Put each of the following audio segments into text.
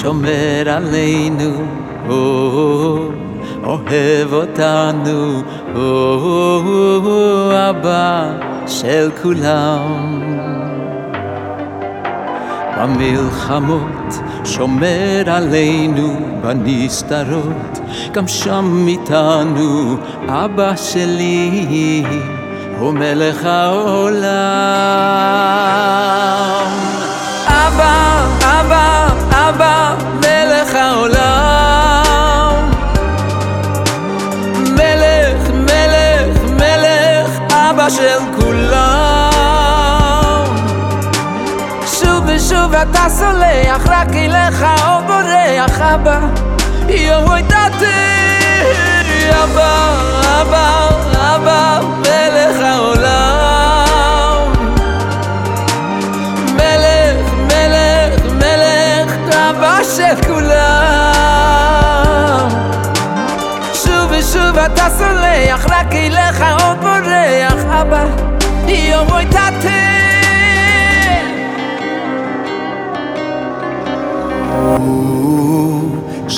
שומר עלינו, אוהב אותנו, אבא של כולם. במלחמות שומר עלינו בנסתרות, גם שם איתנו אבא שלי הוא מלך העולם. אתה סולח, רק אליך או בורח, אבא, יואו דעתי, אבא, אבא, אבא, מלך העולם. מלך, מלך, מלך, אבא של כולם. שוב ושוב אתה סולח, רק אליך עוד בורח, אבא,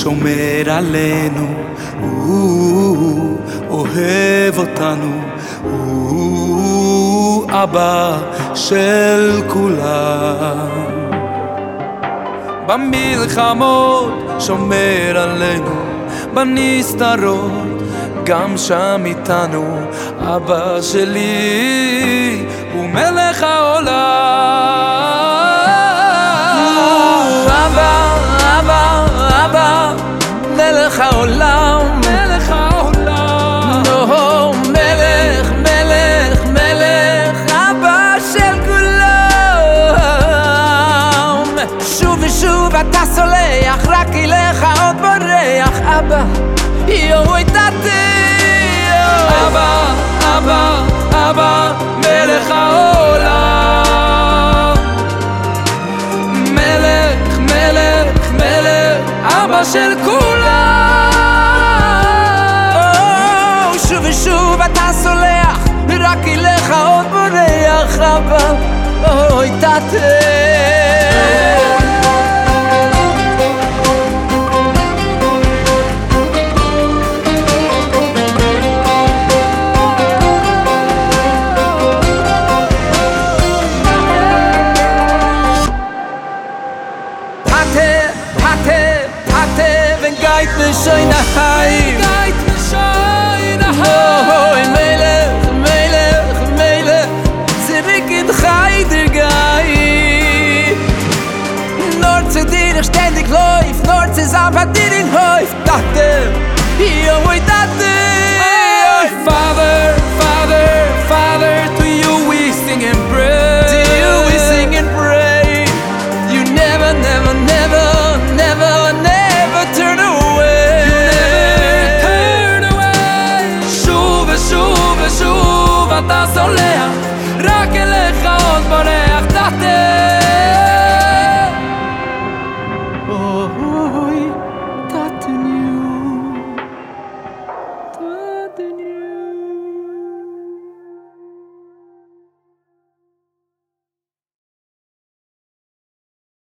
שומר עלינו, הוא אוהב אותנו, הוא אבא של כולם. במלחמות שומר עלינו, בנסתרות גם שם איתנו, אבא שלי הוא מלך בורח, אבא, יואו דעתי. אבא, אבא, אבא, מלך העולם. מלך, מלך, מלך, אבא של כולם. שוב ושוב אתה סולח, רק אליך עוד בורח, אבא, אוי תתה. Tate, Tate, Tate, wenn geit mir schön nach Heim. גייט משיין Oh, in Melech, Melech, Melech, zurück in Heider Gai. Nur zu dir ich ständig läuf, nur zu sein, was dir in Häuf. Tate, yo, oi, Tate. Father, Father, ושוב אתה סולח, רק אליך עוד בורח תתה.